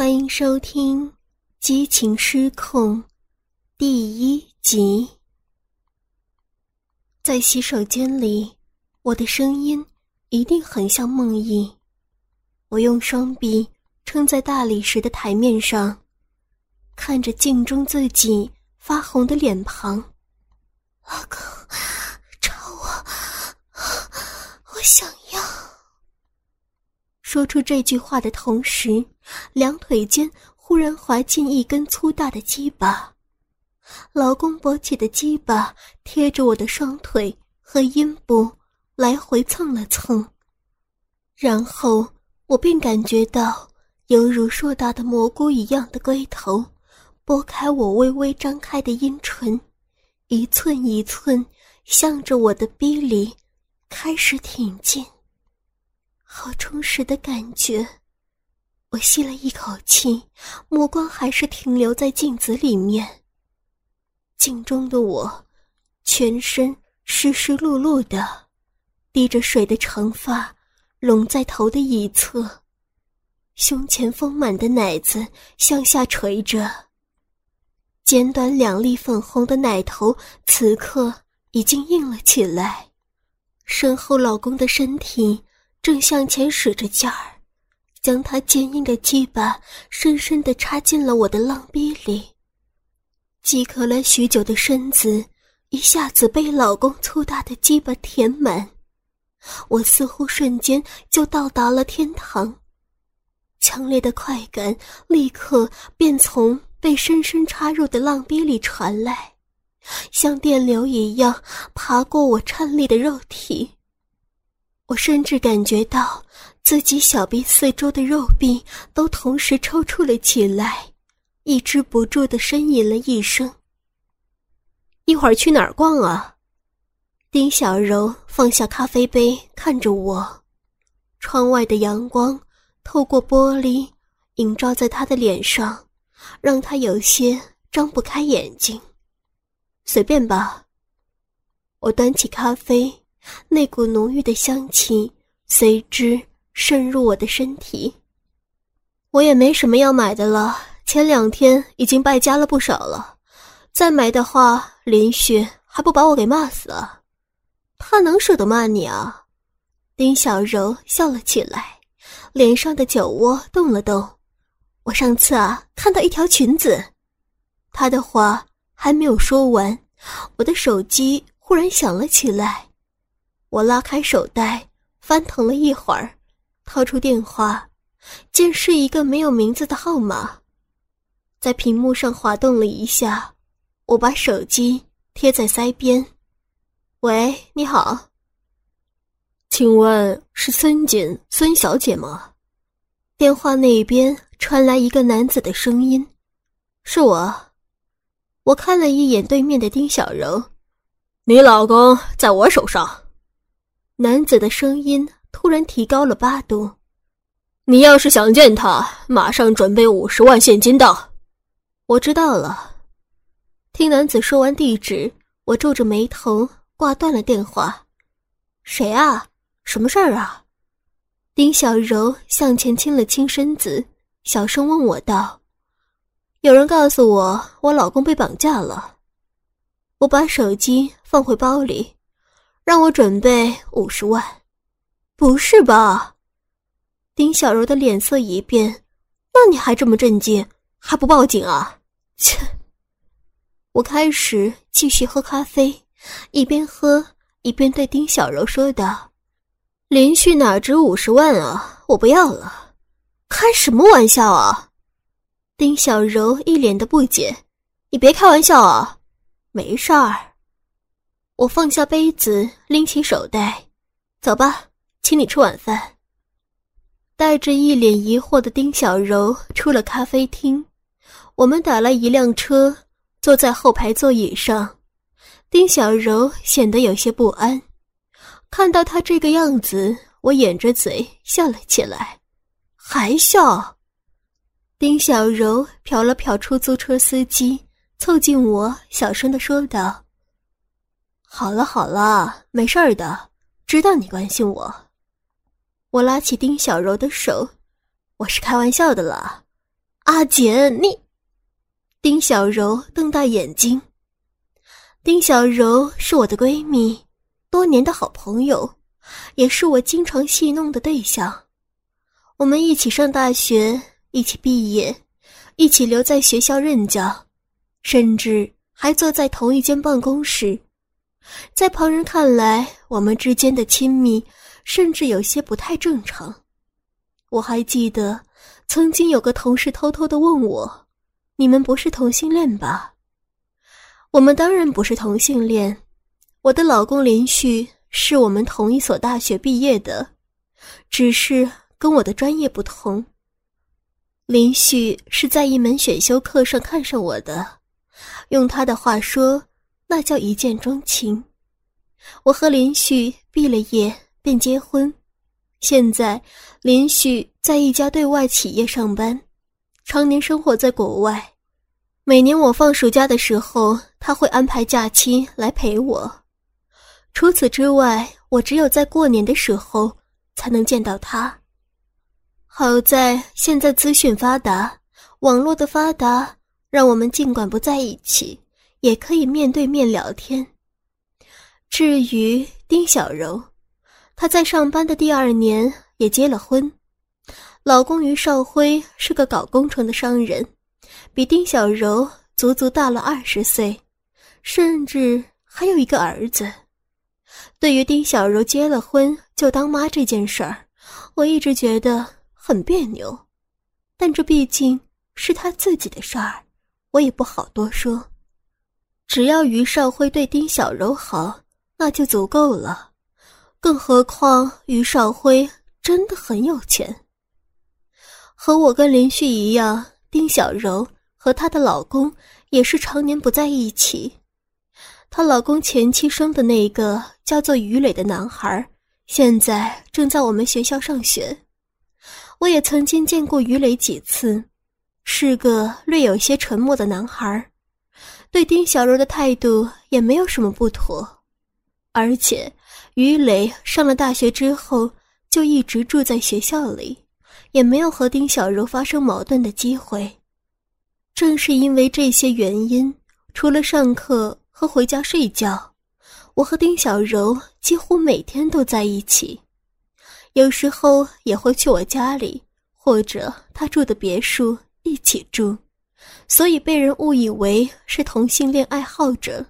欢迎收听《激情失控》第一集。在洗手间里，我的声音一定很像梦呓。我用双臂撑在大理石的台面上，看着镜中自己发红的脸庞。老公，找我，我想要。说出这句话的同时。两腿间忽然滑进一根粗大的鸡巴，老公勃起的鸡巴贴着我的双腿和阴部来回蹭了蹭，然后我便感觉到犹如硕大的蘑菇一样的龟头拨开我微微张开的阴唇，一寸一寸向着我的逼里开始挺进，好充实的感觉。我吸了一口气，目光还是停留在镜子里面。镜中的我，全身湿湿漉漉的，滴着水的长发拢在头的一侧，胸前丰满的奶子向下垂着，尖端两粒粉红的奶头此刻已经硬了起来，身后老公的身体正向前使着劲儿。将他坚硬的鸡巴深深地插进了我的浪逼里，饥渴了许久的身子一下子被老公粗大的鸡巴填满，我似乎瞬间就到达了天堂，强烈的快感立刻便从被深深插入的浪逼里传来，像电流一样爬过我颤栗的肉体，我甚至感觉到。自己小臂四周的肉壁都同时抽搐了起来，抑制不住的呻吟了一声。一会儿去哪儿逛啊？丁小柔放下咖啡杯，看着我。窗外的阳光透过玻璃，映照在她的脸上，让她有些张不开眼睛。随便吧。我端起咖啡，那股浓郁的香气随之。渗入我的身体，我也没什么要买的了。前两天已经败家了不少了，再买的话，林旭还不把我给骂死啊？他能舍得骂你啊？丁小柔笑了起来，脸上的酒窝动了动。我上次啊，看到一条裙子。他的话还没有说完，我的手机忽然响了起来。我拉开手袋，翻腾了一会儿。掏出电话，见是一个没有名字的号码，在屏幕上滑动了一下，我把手机贴在腮边。喂，你好，请问是孙锦孙小姐吗？电话那边传来一个男子的声音：“是我。”我看了一眼对面的丁小柔，你老公在我手上。男子的声音。突然提高了八度，你要是想见他，马上准备五十万现金到。我知道了。听男子说完地址，我皱着眉头挂断了电话。谁啊？什么事儿啊？丁小柔向前倾了倾身子，小声问我道：“有人告诉我，我老公被绑架了。”我把手机放回包里，让我准备五十万。不是吧？丁小柔的脸色一变，那你还这么震惊，还不报警啊？切！我开始继续喝咖啡，一边喝一边对丁小柔说道：“连续哪值五十万啊？我不要了！开什么玩笑啊？”丁小柔一脸的不解：“你别开玩笑啊！没事儿。”我放下杯子，拎起手袋，走吧。请你吃晚饭。带着一脸疑惑的丁小柔出了咖啡厅，我们打了一辆车，坐在后排座椅上。丁小柔显得有些不安，看到他这个样子，我掩着嘴笑了起来。还笑？丁小柔瞟了瞟出租车司机，凑近我，小声的说道：“好了好了，没事儿的，知道你关心我。”我拉起丁小柔的手，我是开玩笑的啦。阿姐，你……丁小柔瞪大眼睛。丁小柔是我的闺蜜，多年的好朋友，也是我经常戏弄的对象。我们一起上大学，一起毕业，一起留在学校任教，甚至还坐在同一间办公室。在旁人看来，我们之间的亲密甚至有些不太正常。我还记得，曾经有个同事偷偷的问我：“你们不是同性恋吧？”我们当然不是同性恋。我的老公林旭是我们同一所大学毕业的，只是跟我的专业不同。林旭是在一门选修课上看上我的，用他的话说。那叫一见钟情。我和林旭毕了业便结婚，现在林旭在一家对外企业上班，常年生活在国外。每年我放暑假的时候，他会安排假期来陪我。除此之外，我只有在过年的时候才能见到他。好在现在资讯发达，网络的发达让我们尽管不在一起。也可以面对面聊天。至于丁小柔，她在上班的第二年也结了婚，老公于少辉是个搞工程的商人，比丁小柔足足大了二十岁，甚至还有一个儿子。对于丁小柔结了婚就当妈这件事儿，我一直觉得很别扭，但这毕竟是她自己的事儿，我也不好多说。只要于少辉对丁小柔好，那就足够了。更何况于少辉真的很有钱。和我跟林旭一样，丁小柔和她的老公也是常年不在一起。她老公前妻生的那个叫做于磊的男孩，现在正在我们学校上学。我也曾经见过于磊几次，是个略有些沉默的男孩。对丁小柔的态度也没有什么不妥，而且于磊上了大学之后就一直住在学校里，也没有和丁小柔发生矛盾的机会。正是因为这些原因，除了上课和回家睡觉，我和丁小柔几乎每天都在一起，有时候也会去我家里或者他住的别墅一起住。所以被人误以为是同性恋爱好者，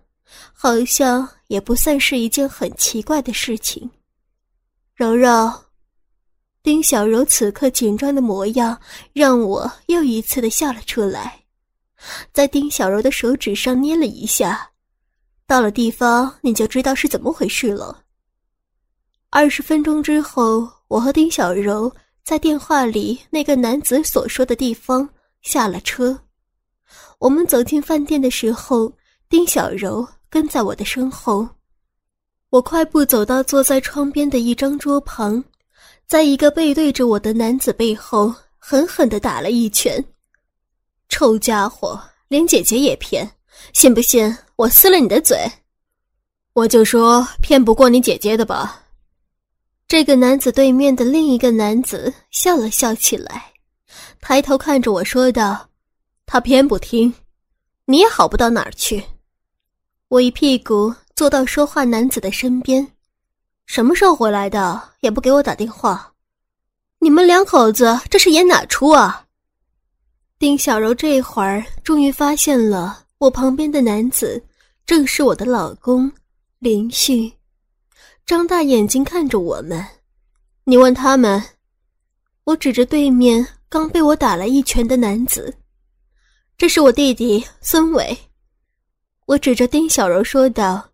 好像也不算是一件很奇怪的事情。柔柔，丁小柔此刻紧张的模样让我又一次的笑了出来，在丁小柔的手指上捏了一下，到了地方你就知道是怎么回事了。二十分钟之后，我和丁小柔在电话里那个男子所说的地方下了车。我们走进饭店的时候，丁小柔跟在我的身后。我快步走到坐在窗边的一张桌旁，在一个背对着我的男子背后狠狠地打了一拳。臭家伙，连姐姐也骗，信不信我撕了你的嘴？我就说骗不过你姐姐的吧。这个男子对面的另一个男子笑了笑起来，抬头看着我说道。他偏不听，你也好不到哪儿去。我一屁股坐到说话男子的身边，什么时候回来的？也不给我打电话。你们两口子这是演哪出啊？丁小柔这会儿终于发现了，我旁边的男子正是我的老公林旭，张大眼睛看着我们。你问他们，我指着对面刚被我打了一拳的男子。这是我弟弟孙伟，我指着丁小柔说道：“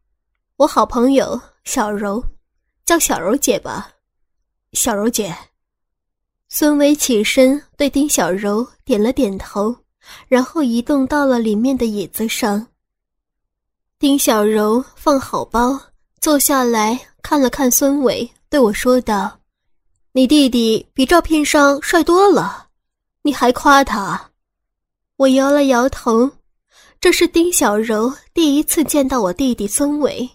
我好朋友小柔，叫小柔姐吧。”小柔姐。孙伟起身对丁小柔点了点头，然后移动到了里面的椅子上。丁小柔放好包，坐下来看了看孙伟，对我说道：“你弟弟比照片上帅多了，你还夸他。”我摇了摇头，这是丁小柔第一次见到我弟弟孙伟，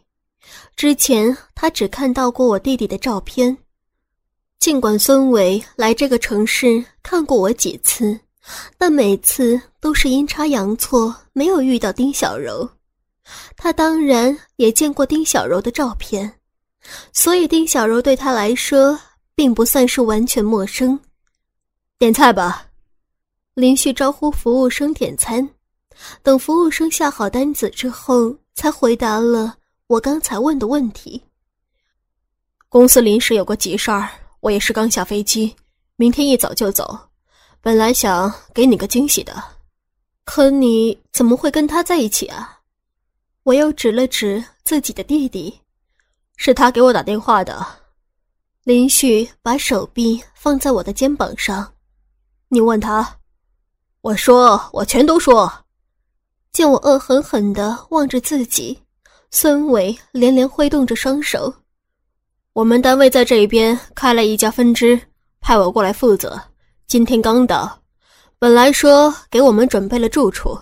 之前他只看到过我弟弟的照片。尽管孙伟来这个城市看过我几次，但每次都是阴差阳错没有遇到丁小柔。他当然也见过丁小柔的照片，所以丁小柔对他来说并不算是完全陌生。点菜吧，林旭招呼服务生点餐。等服务生下好单子之后，才回答了我刚才问的问题。公司临时有个急事儿，我也是刚下飞机，明天一早就走。本来想给你个惊喜的，可你怎么会跟他在一起啊？我又指了指自己的弟弟，是他给我打电话的。林旭把手臂放在我的肩膀上，你问他，我说我全都说。见我恶狠狠地望着自己，孙伟连连挥动着双手。我们单位在这边开了一家分支，派我过来负责。今天刚到，本来说给我们准备了住处，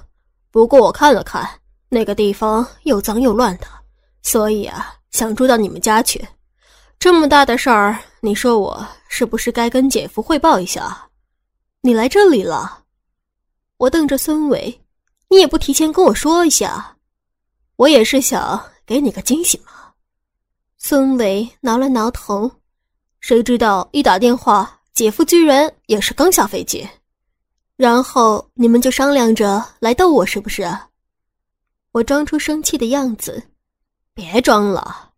不过我看了看。那个地方又脏又乱的，所以啊，想住到你们家去。这么大的事儿，你说我是不是该跟姐夫汇报一下？你来这里了，我瞪着孙伟，你也不提前跟我说一下。我也是想给你个惊喜嘛。孙伟挠了挠头，谁知道一打电话，姐夫居然也是刚下飞机，然后你们就商量着来逗我，是不是？我装出生气的样子，别装了。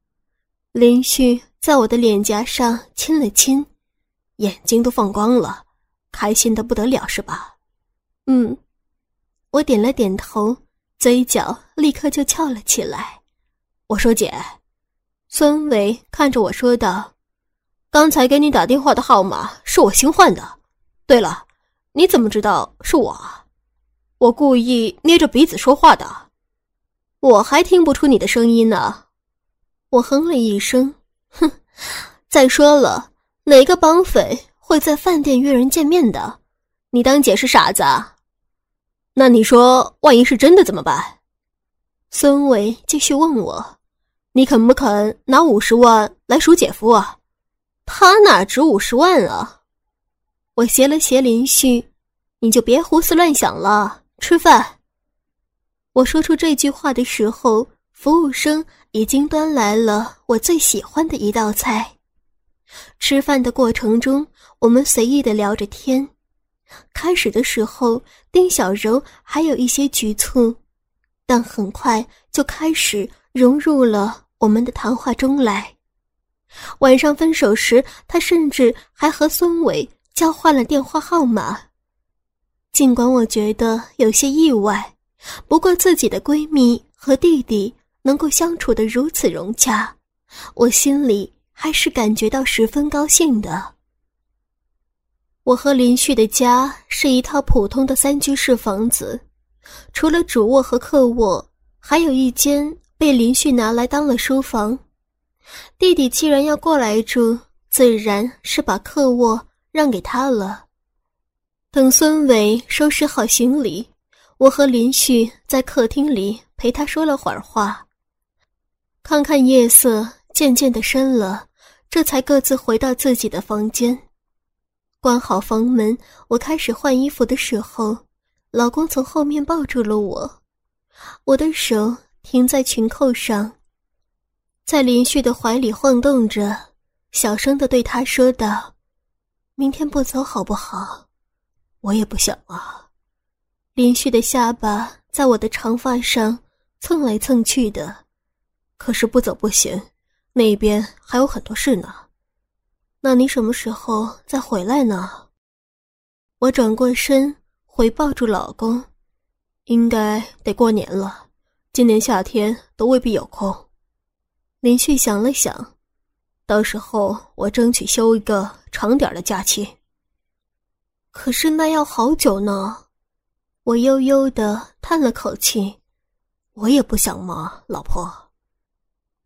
林旭在我的脸颊上亲了亲，眼睛都放光了，开心的不得了，是吧？嗯，我点了点头，嘴角立刻就翘了起来。我说姐，孙伟看着我说道：“刚才给你打电话的号码是我新换的。对了，你怎么知道是我？我故意捏着鼻子说话的。”我还听不出你的声音呢，我哼了一声，哼。再说了，哪个绑匪会在饭店约人见面的？你当姐是傻子？啊？那你说，万一是真的怎么办？孙伟继续问我：“你肯不肯拿五十万来赎姐夫啊？”他哪值五十万啊？我斜了斜林旭：“你就别胡思乱想了，吃饭。”我说出这句话的时候，服务生已经端来了我最喜欢的一道菜。吃饭的过程中，我们随意的聊着天。开始的时候，丁小柔还有一些局促，但很快就开始融入了我们的谈话中来。晚上分手时，她甚至还和孙伟交换了电话号码。尽管我觉得有些意外。不过，自己的闺蜜和弟弟能够相处的如此融洽，我心里还是感觉到十分高兴的。我和林旭的家是一套普通的三居室房子，除了主卧和客卧，还有一间被林旭拿来当了书房。弟弟既然要过来住，自然是把客卧让给他了。等孙伟收拾好行李。我和林旭在客厅里陪他说了会儿话，看看夜色渐渐的深了，这才各自回到自己的房间，关好房门。我开始换衣服的时候，老公从后面抱住了我，我的手停在裙扣上，在林旭的怀里晃动着，小声的对他说道：“明天不走好不好？我也不想啊。”林旭的下巴在我的长发上蹭来蹭去的，可是不走不行，那边还有很多事呢。那你什么时候再回来呢？我转过身回抱住老公，应该得过年了，今年夏天都未必有空。林旭想了想，到时候我争取休一个长点的假期。可是那要好久呢。我悠悠的叹了口气，我也不想嘛，老婆。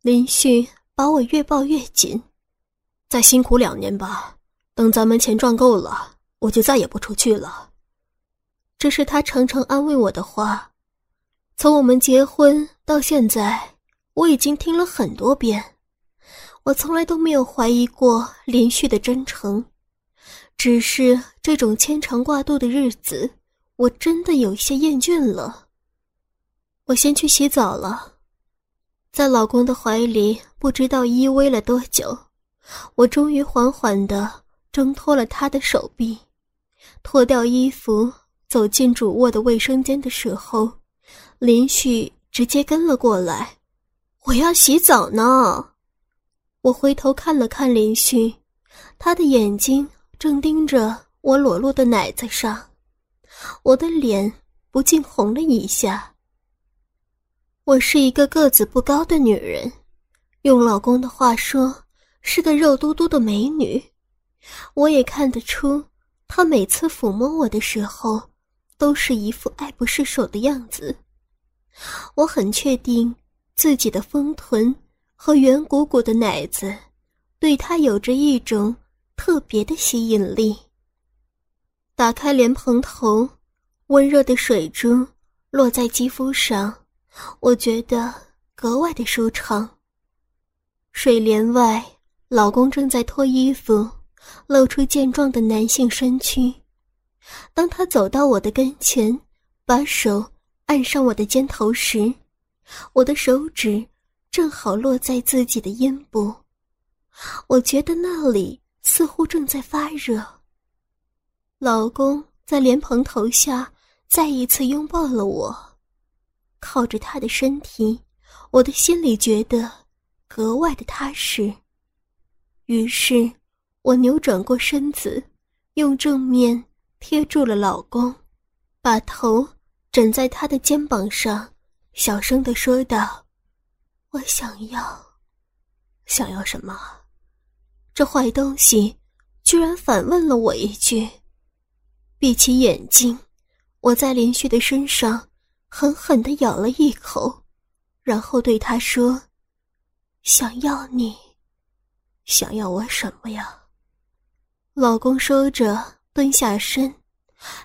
林旭把我越抱越紧，再辛苦两年吧，等咱们钱赚够了，我就再也不出去了。这是他常常安慰我的话，从我们结婚到现在，我已经听了很多遍。我从来都没有怀疑过林旭的真诚，只是这种牵肠挂肚的日子，我真的有一些厌倦了。我先去洗澡了，在老公的怀里不知道依偎了多久，我终于缓缓地挣脱了他的手臂，脱掉衣服走进主卧的卫生间的时候，林旭直接跟了过来。我要洗澡呢。我回头看了看林旭，他的眼睛正盯着我裸露的奶子上，我的脸不禁红了一下。我是一个个子不高的女人，用老公的话说，是个肉嘟嘟的美女。我也看得出，她每次抚摸我的时候，都是一副爱不释手的样子。我很确定。自己的丰臀和圆鼓鼓的奶子，对她有着一种特别的吸引力。打开莲蓬头，温热的水珠落在肌肤上，我觉得格外的舒畅。水帘外，老公正在脱衣服，露出健壮的男性身躯。当他走到我的跟前，把手按上我的肩头时，我的手指正好落在自己的阴部，我觉得那里似乎正在发热。老公在莲蓬头下再一次拥抱了我，靠着他的身体，我的心里觉得格外的踏实。于是，我扭转过身子，用正面贴住了老公，把头枕在他的肩膀上。小声的说道：“我想要，想要什么？这坏东西居然反问了我一句。闭起眼睛，我在林旭的身上狠狠的咬了一口，然后对他说：‘想要你，想要我什么呀？’老公说着蹲下身，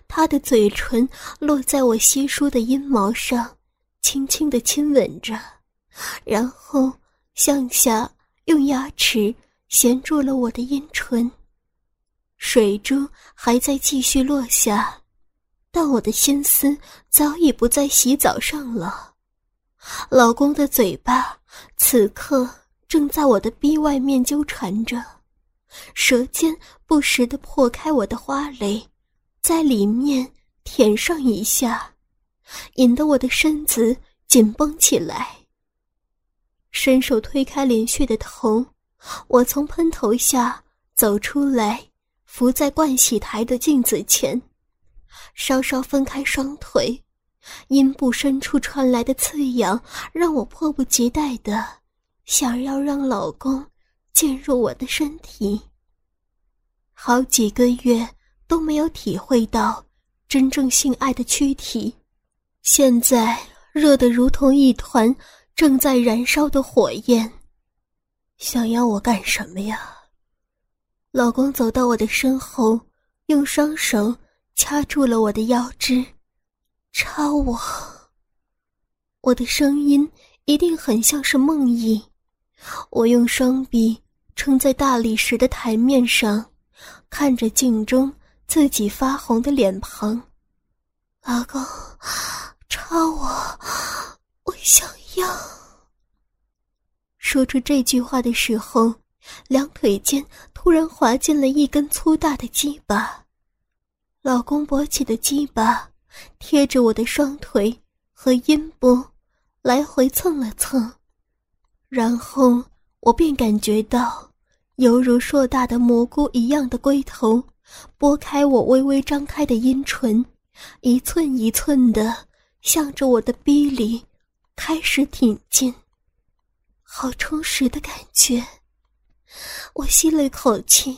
他的嘴唇落在我稀疏的阴毛上。”轻轻的亲吻着，然后向下用牙齿衔住了我的阴唇。水珠还在继续落下，但我的心思早已不在洗澡上了。老公的嘴巴此刻正在我的逼外面纠缠着，舌尖不时的破开我的花蕾，在里面舔上一下。引得我的身子紧绷起来。伸手推开连续的头，我从喷头下走出来，伏在盥洗台的镜子前，稍稍分开双腿，阴部深处传来的刺痒让我迫不及待的想要让老公进入我的身体。好几个月都没有体会到真正性爱的躯体。现在热得如同一团正在燃烧的火焰。想要我干什么呀？老公走到我的身后，用双手掐住了我的腰肢，插我。我的声音一定很像是梦呓。我用双臂撑在大理石的台面上，看着镜中自己发红的脸庞，老公。插我，我想要。说出这句话的时候，两腿间突然滑进了一根粗大的鸡巴。老公勃起的鸡巴贴着我的双腿和阴部来回蹭了蹭，然后我便感觉到犹如硕大的蘑菇一样的龟头拨开我微微张开的阴唇，一寸一寸的。向着我的逼里开始挺进，好充实的感觉。我吸了一口气，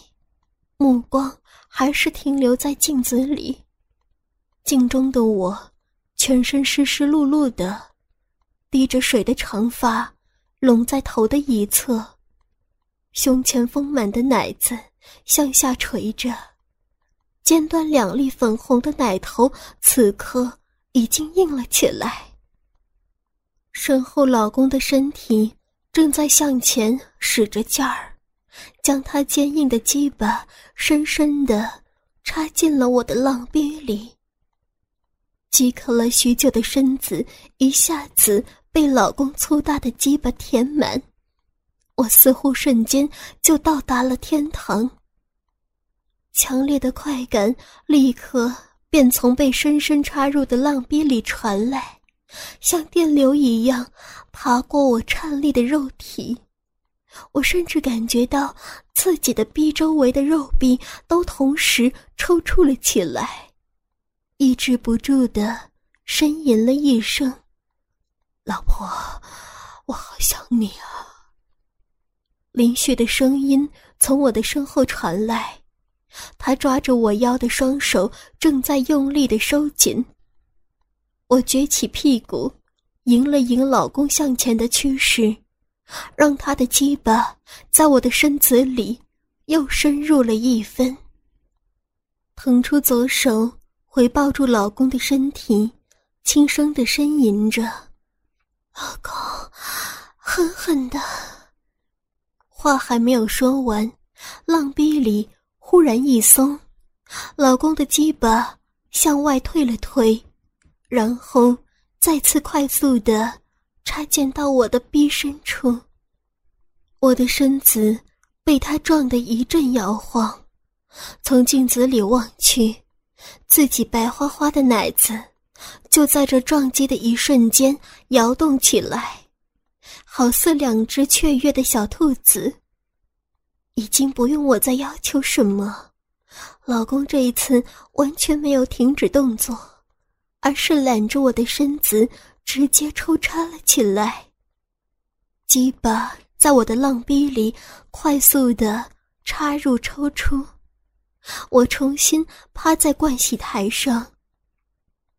目光还是停留在镜子里。镜中的我，全身湿湿漉漉的，滴着水的长发拢在头的一侧，胸前丰满的奶子向下垂着，尖端两粒粉红的奶头此刻。已经硬了起来。身后老公的身体正在向前使着劲儿，将他坚硬的鸡巴深深的插进了我的浪逼里。饥渴了许久的身子一下子被老公粗大的鸡巴填满，我似乎瞬间就到达了天堂。强烈的快感立刻便从被深深插入的浪逼里传来，像电流一样爬过我颤栗的肉体。我甚至感觉到自己的臂周围的肉壁都同时抽搐了起来。抑制不住的呻吟了一声：“老婆，我好想你啊。”林旭的声音从我的身后传来，他抓着我腰的双手正在用力的收紧。我撅起屁股，迎了迎老公向前的趋势，让他的鸡巴在我的身子里又深入了一分，腾出左手。回抱住老公的身体，轻声的呻吟着：“老公，狠狠的。”话还没有说完，浪逼里忽然一松，老公的鸡巴向外退了退，然后再次快速的插进到我的逼深处。我的身子被他撞得一阵摇晃，从镜子里望去。自己白花花的奶子，就在这撞击的一瞬间摇动起来，好似两只雀跃的小兔子。已经不用我再要求什么，老公这一次完全没有停止动作，而是揽着我的身子直接抽插了起来。鸡巴在我的浪逼里快速的插入抽出。我重新趴在盥洗台上，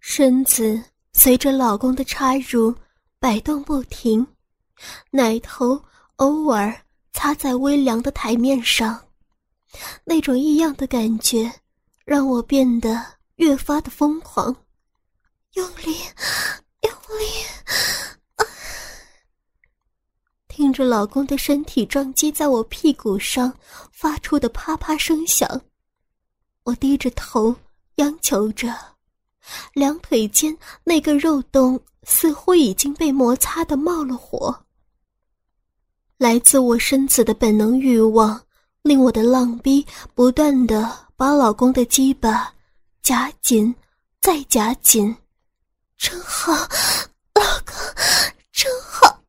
身子随着老公的插入摆动不停，奶头偶尔擦在微凉的台面上，那种异样的感觉让我变得越发的疯狂，用力，用力，听着老公的身体撞击在我屁股上发出的啪啪声响。我低着头，央求着，两腿间那个肉洞似乎已经被摩擦的冒了火。来自我身子的本能欲望，令我的浪逼不断的把老公的鸡巴夹紧，再夹紧，真好，老公，真好。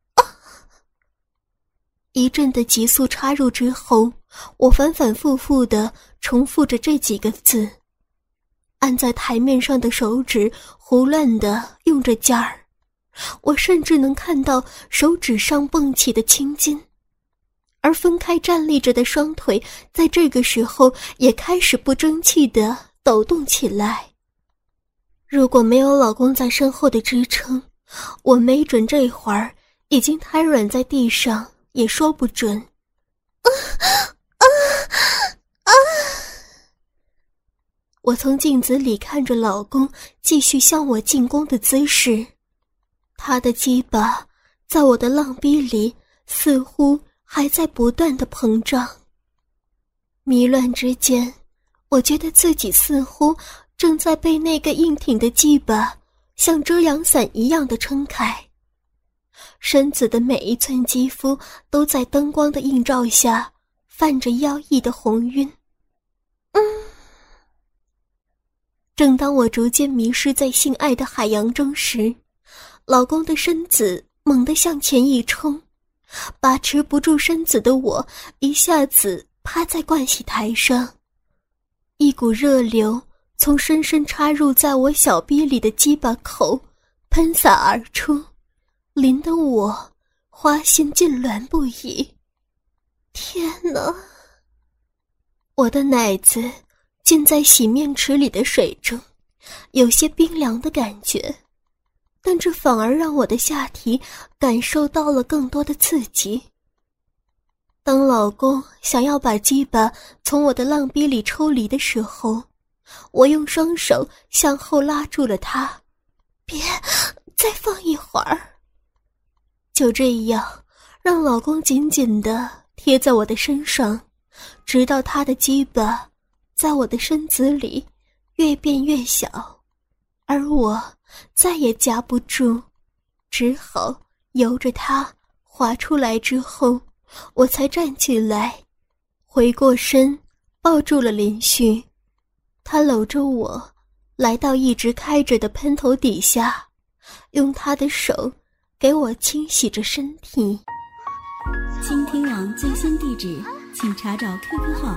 一阵的急速插入之后，我反反复复的。重复着这几个字，按在台面上的手指胡乱的用着劲儿，我甚至能看到手指上蹦起的青筋，而分开站立着的双腿在这个时候也开始不争气的抖动起来。如果没有老公在身后的支撑，我没准这会儿已经瘫软在地上，也说不准。我从镜子里看着老公继续向我进攻的姿势，他的鸡巴在我的浪逼里似乎还在不断的膨胀。迷乱之间，我觉得自己似乎正在被那个硬挺的鸡巴像遮阳伞一样的撑开，身子的每一寸肌肤都在灯光的映照下泛着妖异的红晕。嗯。正当我逐渐迷失在性爱的海洋中时，老公的身子猛地向前一冲，把持不住身子的我一下子趴在盥洗台上，一股热流从深深插入在我小逼里的鸡巴口喷洒而出，淋得我花心痉挛不已。天哪！我的奶子。浸在洗面池里的水中，有些冰凉的感觉，但这反而让我的下体感受到了更多的刺激。当老公想要把鸡巴从我的浪逼里抽离的时候，我用双手向后拉住了他，别，再放一会儿。就这样，让老公紧紧的贴在我的身上，直到他的鸡巴。在我的身子里越变越小，而我再也夹不住，只好由着它滑出来之后，我才站起来，回过身抱住了林旭，他搂着我，来到一直开着的喷头底下，用他的手给我清洗着身体。倾听网最新地址，请查找 QQ 号